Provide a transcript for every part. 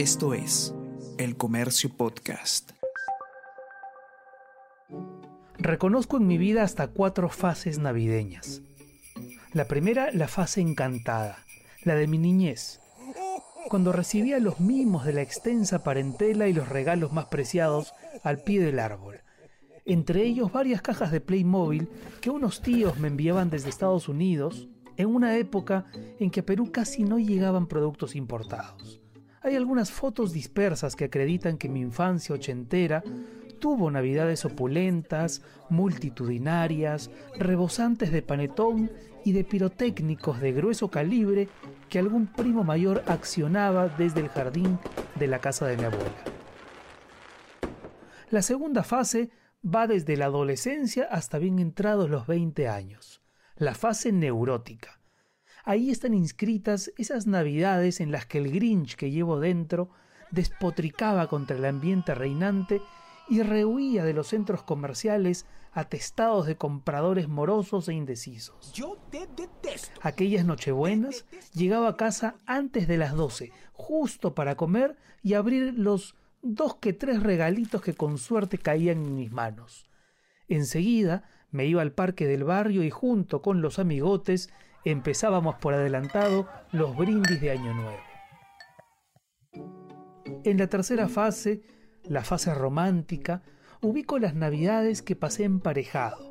Esto es El Comercio Podcast. Reconozco en mi vida hasta cuatro fases navideñas. La primera, la fase encantada, la de mi niñez, cuando recibía los mimos de la extensa parentela y los regalos más preciados al pie del árbol. Entre ellos varias cajas de Playmobil que unos tíos me enviaban desde Estados Unidos en una época en que a Perú casi no llegaban productos importados. Hay algunas fotos dispersas que acreditan que mi infancia ochentera tuvo navidades opulentas, multitudinarias, rebosantes de panetón y de pirotécnicos de grueso calibre que algún primo mayor accionaba desde el jardín de la casa de mi abuela. La segunda fase va desde la adolescencia hasta bien entrados los 20 años, la fase neurótica Ahí están inscritas esas navidades en las que el Grinch que llevo dentro despotricaba contra el ambiente reinante y rehuía de los centros comerciales atestados de compradores morosos e indecisos. Yo te detesto. Aquellas nochebuenas llegaba a casa antes de las doce, justo para comer y abrir los dos que tres regalitos que con suerte caían en mis manos. Enseguida me iba al parque del barrio y junto con los amigotes empezábamos por adelantado los brindis de Año Nuevo. En la tercera fase, la fase romántica, ubico las navidades que pasé emparejado.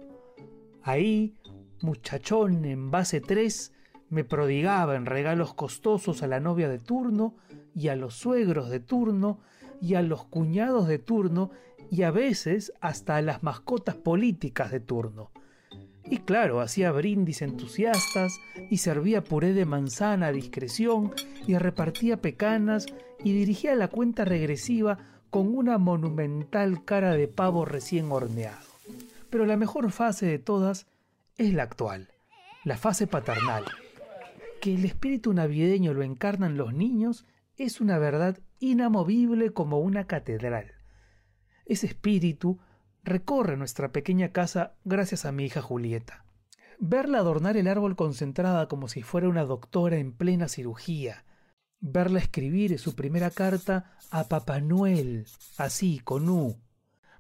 Ahí, muchachón en base 3, me prodigaba en regalos costosos a la novia de turno y a los suegros de turno y a los cuñados de turno y a veces hasta a las mascotas políticas de turno. Y claro, hacía brindis entusiastas y servía puré de manzana a discreción y repartía pecanas y dirigía la cuenta regresiva con una monumental cara de pavo recién horneado. Pero la mejor fase de todas es la actual, la fase paternal. Que el espíritu navideño lo encarnan los niños es una verdad inamovible como una catedral. Ese espíritu recorre nuestra pequeña casa gracias a mi hija Julieta. Verla adornar el árbol concentrada como si fuera una doctora en plena cirugía. Verla escribir su primera carta a Papá Noel, así, con U.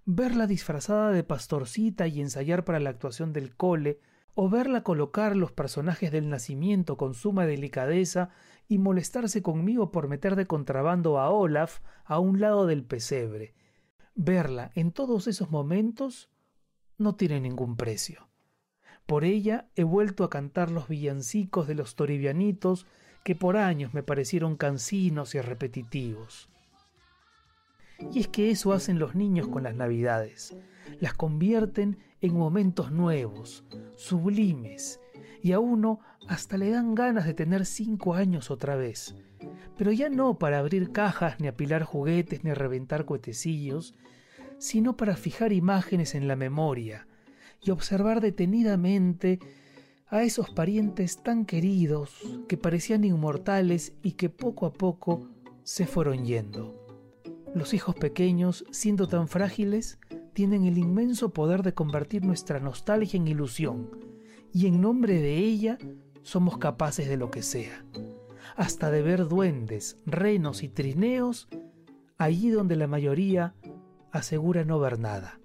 Verla disfrazada de pastorcita y ensayar para la actuación del cole, o verla colocar los personajes del nacimiento con suma delicadeza y molestarse conmigo por meter de contrabando a Olaf a un lado del pesebre, Verla en todos esos momentos no tiene ningún precio. Por ella he vuelto a cantar los villancicos de los toribianitos que por años me parecieron cansinos y repetitivos. Y es que eso hacen los niños con las navidades. Las convierten en momentos nuevos, sublimes, y a uno hasta le dan ganas de tener cinco años otra vez. Pero ya no para abrir cajas, ni apilar juguetes, ni reventar cuetecillos, sino para fijar imágenes en la memoria y observar detenidamente a esos parientes tan queridos que parecían inmortales y que poco a poco se fueron yendo. Los hijos pequeños, siendo tan frágiles, tienen el inmenso poder de convertir nuestra nostalgia en ilusión, y en nombre de ella somos capaces de lo que sea, hasta de ver duendes, renos y trineos allí donde la mayoría asegura no ver nada.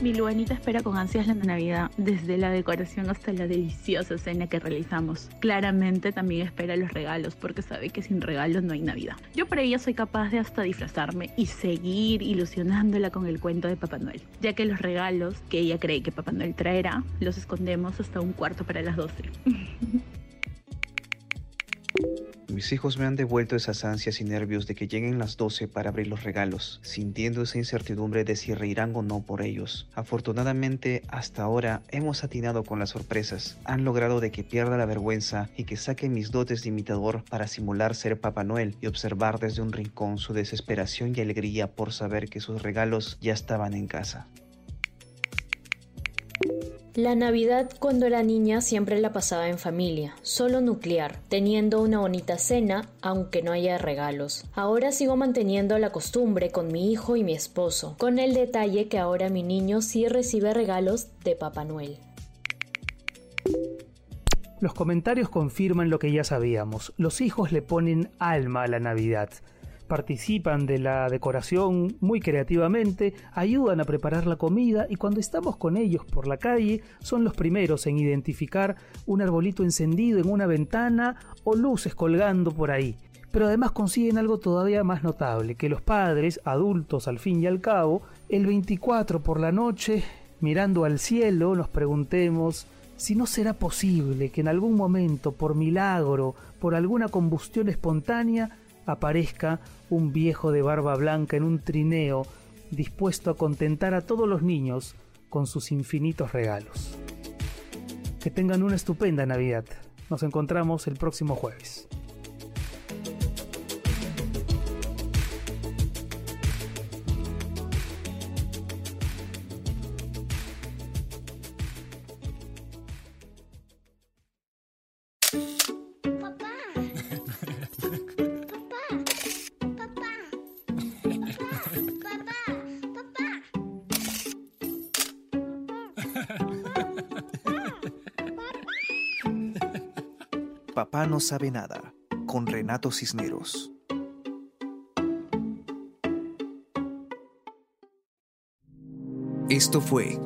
Mi Luanita espera con ansias la Navidad, desde la decoración hasta la deliciosa cena que realizamos. Claramente también espera los regalos, porque sabe que sin regalos no hay Navidad. Yo por ella soy capaz de hasta disfrazarme y seguir ilusionándola con el cuento de Papá Noel, ya que los regalos que ella cree que Papá Noel traerá los escondemos hasta un cuarto para las 12. Mis hijos me han devuelto esas ansias y nervios de que lleguen las 12 para abrir los regalos, sintiendo esa incertidumbre de si reirán o no por ellos. Afortunadamente, hasta ahora hemos atinado con las sorpresas. Han logrado de que pierda la vergüenza y que saque mis dotes de imitador para simular ser Papá Noel y observar desde un rincón su desesperación y alegría por saber que sus regalos ya estaban en casa. La Navidad cuando era niña siempre la pasaba en familia, solo nuclear, teniendo una bonita cena, aunque no haya regalos. Ahora sigo manteniendo la costumbre con mi hijo y mi esposo, con el detalle que ahora mi niño sí recibe regalos de Papá Noel. Los comentarios confirman lo que ya sabíamos. Los hijos le ponen alma a la Navidad. Participan de la decoración muy creativamente, ayudan a preparar la comida y cuando estamos con ellos por la calle son los primeros en identificar un arbolito encendido en una ventana o luces colgando por ahí. Pero además consiguen algo todavía más notable, que los padres, adultos al fin y al cabo, el 24 por la noche, mirando al cielo, nos preguntemos si no será posible que en algún momento, por milagro, por alguna combustión espontánea, aparezca un viejo de barba blanca en un trineo, dispuesto a contentar a todos los niños con sus infinitos regalos. Que tengan una estupenda Navidad. Nos encontramos el próximo jueves. Papá no sabe nada, con Renato Cisneros. Esto fue